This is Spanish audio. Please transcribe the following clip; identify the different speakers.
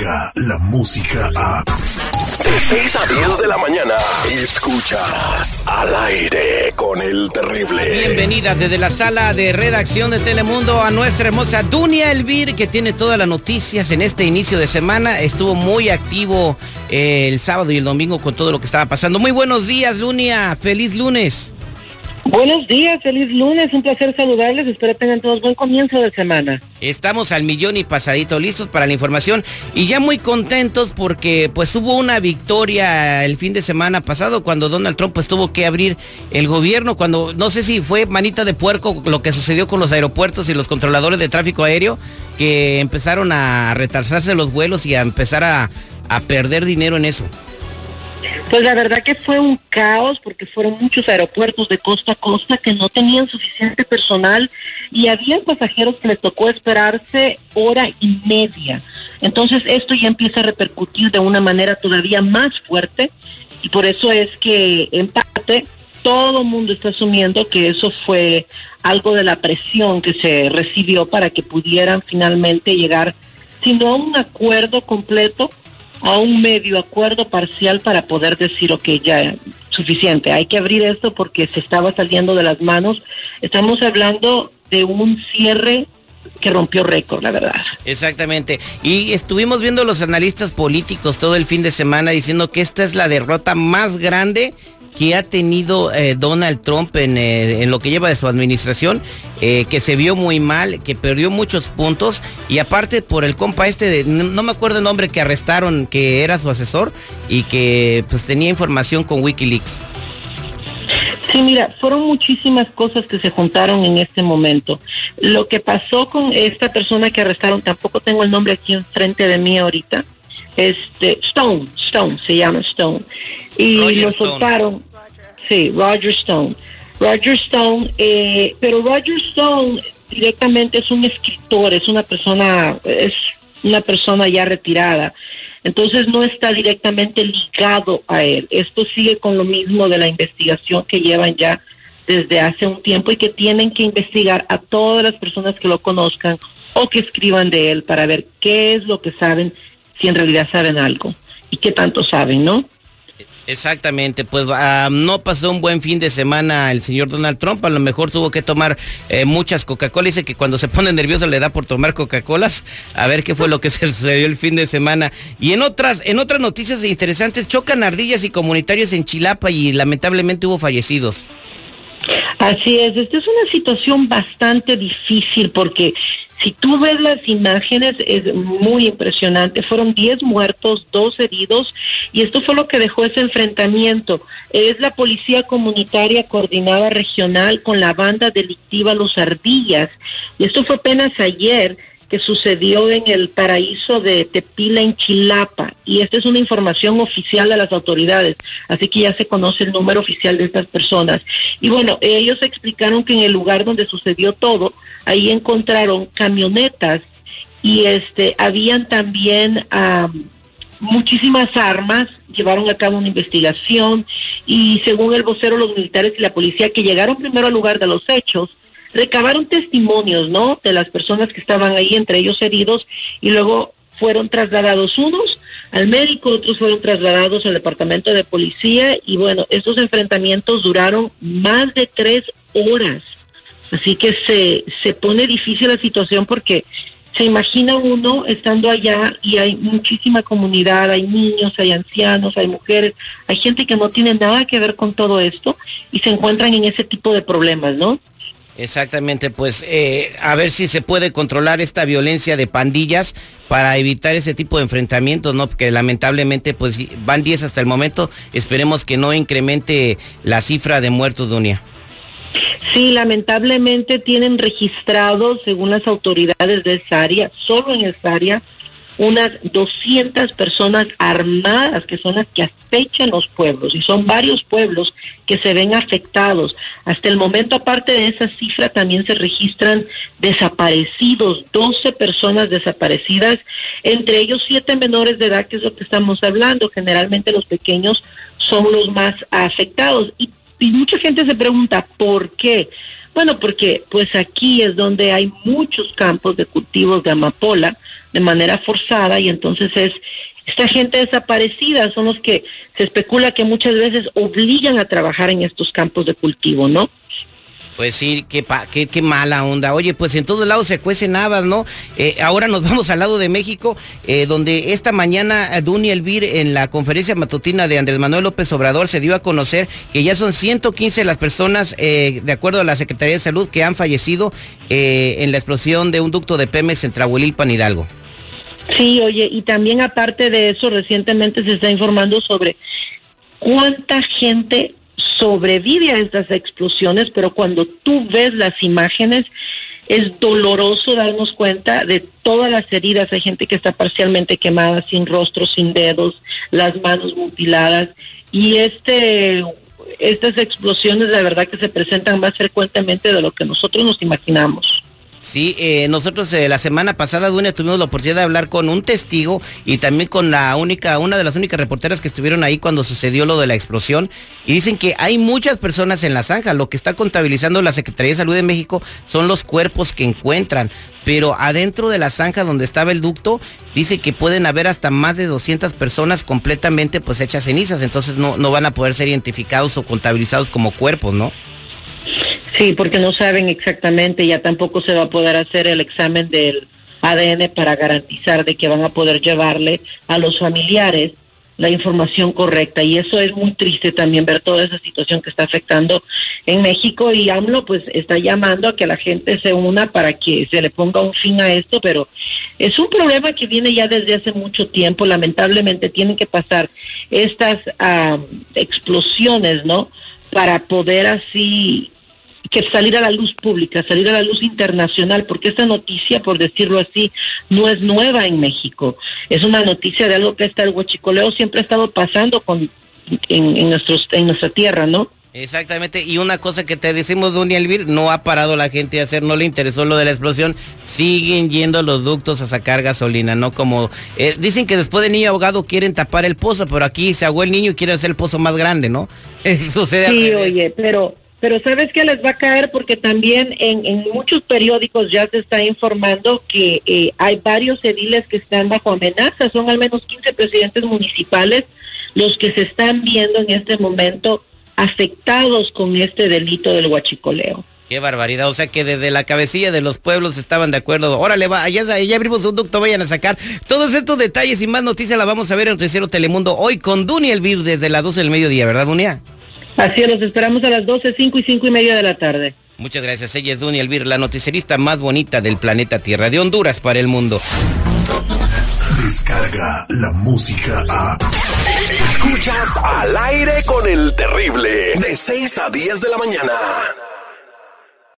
Speaker 1: La música a... De 6 a 10 de la mañana, escuchas al aire con el terrible.
Speaker 2: Bienvenida desde la sala de redacción de Telemundo a nuestra hermosa Dunia Elvir, que tiene todas las noticias en este inicio de semana. Estuvo muy activo eh, el sábado y el domingo con todo lo que estaba pasando. Muy buenos días, Dunia. Feliz lunes.
Speaker 3: Buenos días, feliz lunes, un placer saludarles, espero tengan todos buen comienzo de semana.
Speaker 2: Estamos al millón y pasadito listos para la información y ya muy contentos porque pues hubo una victoria el fin de semana pasado cuando Donald Trump pues tuvo que abrir el gobierno, cuando no sé si fue manita de puerco lo que sucedió con los aeropuertos y los controladores de tráfico aéreo que empezaron a retrasarse los vuelos y a empezar a, a perder dinero en eso.
Speaker 3: Pues la verdad que fue un caos porque fueron muchos aeropuertos de costa a costa que no tenían suficiente personal y había pasajeros que les tocó esperarse hora y media. Entonces esto ya empieza a repercutir de una manera todavía más fuerte y por eso es que en parte todo el mundo está asumiendo que eso fue algo de la presión que se recibió para que pudieran finalmente llegar, si no a un acuerdo completo, a un medio acuerdo parcial para poder decir, ok, ya suficiente, hay que abrir esto porque se estaba saliendo de las manos. Estamos hablando de un cierre que rompió récord, la verdad.
Speaker 2: Exactamente. Y estuvimos viendo los analistas políticos todo el fin de semana diciendo que esta es la derrota más grande que ha tenido eh, Donald Trump en, eh, en, lo que lleva de su administración, eh, que se vio muy mal, que perdió muchos puntos y aparte por el compa este, de, no, me acuerdo el nombre que arrestaron, que era su asesor y que pues tenía información con Wikileaks.
Speaker 3: Sí, mira, fueron muchísimas cosas que se juntaron en este momento. Lo que pasó con esta persona que arrestaron, tampoco tengo el nombre aquí enfrente de mí ahorita, este Stone, Stone, se llama Stone. Y Roger lo soltaron. Sí, Roger Stone. Roger Stone, eh, pero Roger Stone directamente es un escritor, es una persona, es una persona ya retirada. Entonces no está directamente ligado a él. Esto sigue con lo mismo de la investigación que llevan ya desde hace un tiempo y que tienen que investigar a todas las personas que lo conozcan o que escriban de él para ver qué es lo que saben, si en realidad saben algo y qué tanto saben, ¿no?
Speaker 2: Exactamente, pues uh, no pasó un buen fin de semana el señor Donald Trump, a lo mejor tuvo que tomar eh, muchas Coca-Cola, dice que cuando se pone nervioso le da por tomar Coca-Colas, a ver qué fue lo que se sucedió el fin de semana. Y en otras, en otras noticias interesantes, chocan ardillas y comunitarios en Chilapa y lamentablemente hubo fallecidos.
Speaker 3: Así es, esta es una situación bastante difícil porque si tú ves las imágenes es muy impresionante. Fueron 10 muertos, 2 heridos y esto fue lo que dejó ese enfrentamiento. Es la policía comunitaria coordinada regional con la banda delictiva Los Ardillas y esto fue apenas ayer que sucedió en el paraíso de Tepila, en Chilapa. Y esta es una información oficial de las autoridades, así que ya se conoce el número oficial de estas personas. Y bueno, ellos explicaron que en el lugar donde sucedió todo, ahí encontraron camionetas y este habían también muchísimas armas, llevaron a cabo una investigación y según el vocero los militares y la policía que llegaron primero al lugar de los hechos, recabaron testimonios, ¿no? De las personas que estaban ahí, entre ellos heridos, y luego fueron trasladados unos al médico, otros fueron trasladados al departamento de policía, y bueno, estos enfrentamientos duraron más de tres horas. Así que se, se pone difícil la situación porque se imagina uno estando allá y hay muchísima comunidad, hay niños, hay ancianos, hay mujeres, hay gente que no tiene nada que ver con todo esto y se encuentran en ese tipo de problemas, ¿no?
Speaker 2: Exactamente, pues eh, a ver si se puede controlar esta violencia de pandillas para evitar ese tipo de enfrentamientos, ¿no? Porque lamentablemente pues van 10 hasta el momento, esperemos que no incremente la cifra de muertos, Dunia.
Speaker 3: Sí, lamentablemente tienen registrados, según las autoridades de esa área, solo en esa área, unas 200 personas armadas que son las que acechan los pueblos y son varios pueblos que se ven afectados. Hasta el momento, aparte de esa cifra, también se registran desaparecidos, 12 personas desaparecidas, entre ellos siete menores de edad, que es lo que estamos hablando. Generalmente los pequeños son los más afectados. Y, y mucha gente se pregunta, ¿por qué? Bueno, porque pues aquí es donde hay muchos campos de cultivos de amapola de manera forzada y entonces es esta gente desaparecida son los que se especula que muchas veces obligan a trabajar en estos campos de cultivo, ¿no?
Speaker 2: Pues sí, qué, qué, qué, mala onda. Oye, pues en todos lados se cuecen habas, ¿no? Eh, ahora nos vamos al lado de México, eh, donde esta mañana eh, Duny Elvir en la conferencia matutina de Andrés Manuel López Obrador se dio a conocer que ya son 115 las personas, de acuerdo a la Secretaría de Salud, que han fallecido en la explosión de un ducto de Pemex en Trahuelilpan, Hidalgo.
Speaker 3: Sí, oye, y también aparte de eso, recientemente se está informando sobre cuánta gente sobrevive a estas explosiones, pero cuando tú ves las imágenes es doloroso darnos cuenta de todas las heridas. Hay gente que está parcialmente quemada, sin rostro, sin dedos, las manos mutiladas. Y este, estas explosiones, la verdad que se presentan más frecuentemente de lo que nosotros nos imaginamos.
Speaker 2: Sí, eh, nosotros eh, la semana pasada, Dunia, tuvimos la oportunidad de hablar con un testigo y también con la única, una de las únicas reporteras que estuvieron ahí cuando sucedió lo de la explosión. Y dicen que hay muchas personas en la zanja. Lo que está contabilizando la Secretaría de Salud de México son los cuerpos que encuentran. Pero adentro de la zanja donde estaba el ducto, dice que pueden haber hasta más de 200 personas completamente pues hechas cenizas. Entonces no, no van a poder ser identificados o contabilizados como cuerpos, ¿no?
Speaker 3: Sí, porque no saben exactamente, ya tampoco se va a poder hacer el examen del ADN para garantizar de que van a poder llevarle a los familiares la información correcta. Y eso es muy triste también ver toda esa situación que está afectando en México. Y AMLO pues está llamando a que la gente se una para que se le ponga un fin a esto, pero es un problema que viene ya desde hace mucho tiempo, lamentablemente tienen que pasar estas ah, explosiones, ¿no? Para poder así que salir a la luz pública, salir a la luz internacional, porque esta noticia, por decirlo así, no es nueva en México. Es una noticia de algo que está el huachicoleo siempre ha estado pasando con, en, nuestros, en nuestra tierra, ¿no?
Speaker 2: Exactamente, y una cosa que te decimos, Dunia Elvir, no ha parado la gente a hacer, no le interesó lo de la explosión, siguen yendo los ductos a sacar gasolina, ¿no? Como eh, dicen que después de niño ahogado quieren tapar el pozo, pero aquí se ahogó el niño y quiere hacer el pozo más grande, ¿no?
Speaker 3: Sucede sí, oye, pero pero ¿sabes qué les va a caer? Porque también en, muchos periódicos ya se está informando que eh, hay varios ediles que están bajo amenaza. Son al menos 15 presidentes municipales los que se están viendo en este momento afectados con este delito del huachicoleo.
Speaker 2: Qué barbaridad, o sea que desde la cabecilla de los pueblos estaban de acuerdo. Órale, va, allá, abrimos un ducto, vayan a sacar. Todos estos detalles y más noticias las vamos a ver en Tercero Telemundo hoy con Dunia Elvir desde las 12 del mediodía, ¿verdad, Dunia?
Speaker 3: Así es, los esperamos a las 12, 5 y 5 y media de la tarde.
Speaker 2: Muchas gracias. Ella es Dunia Elvir, la noticierista más bonita del planeta Tierra, de Honduras para el mundo.
Speaker 1: Descarga la música a. Escuchas al aire con el terrible, de 6 a 10 de la mañana.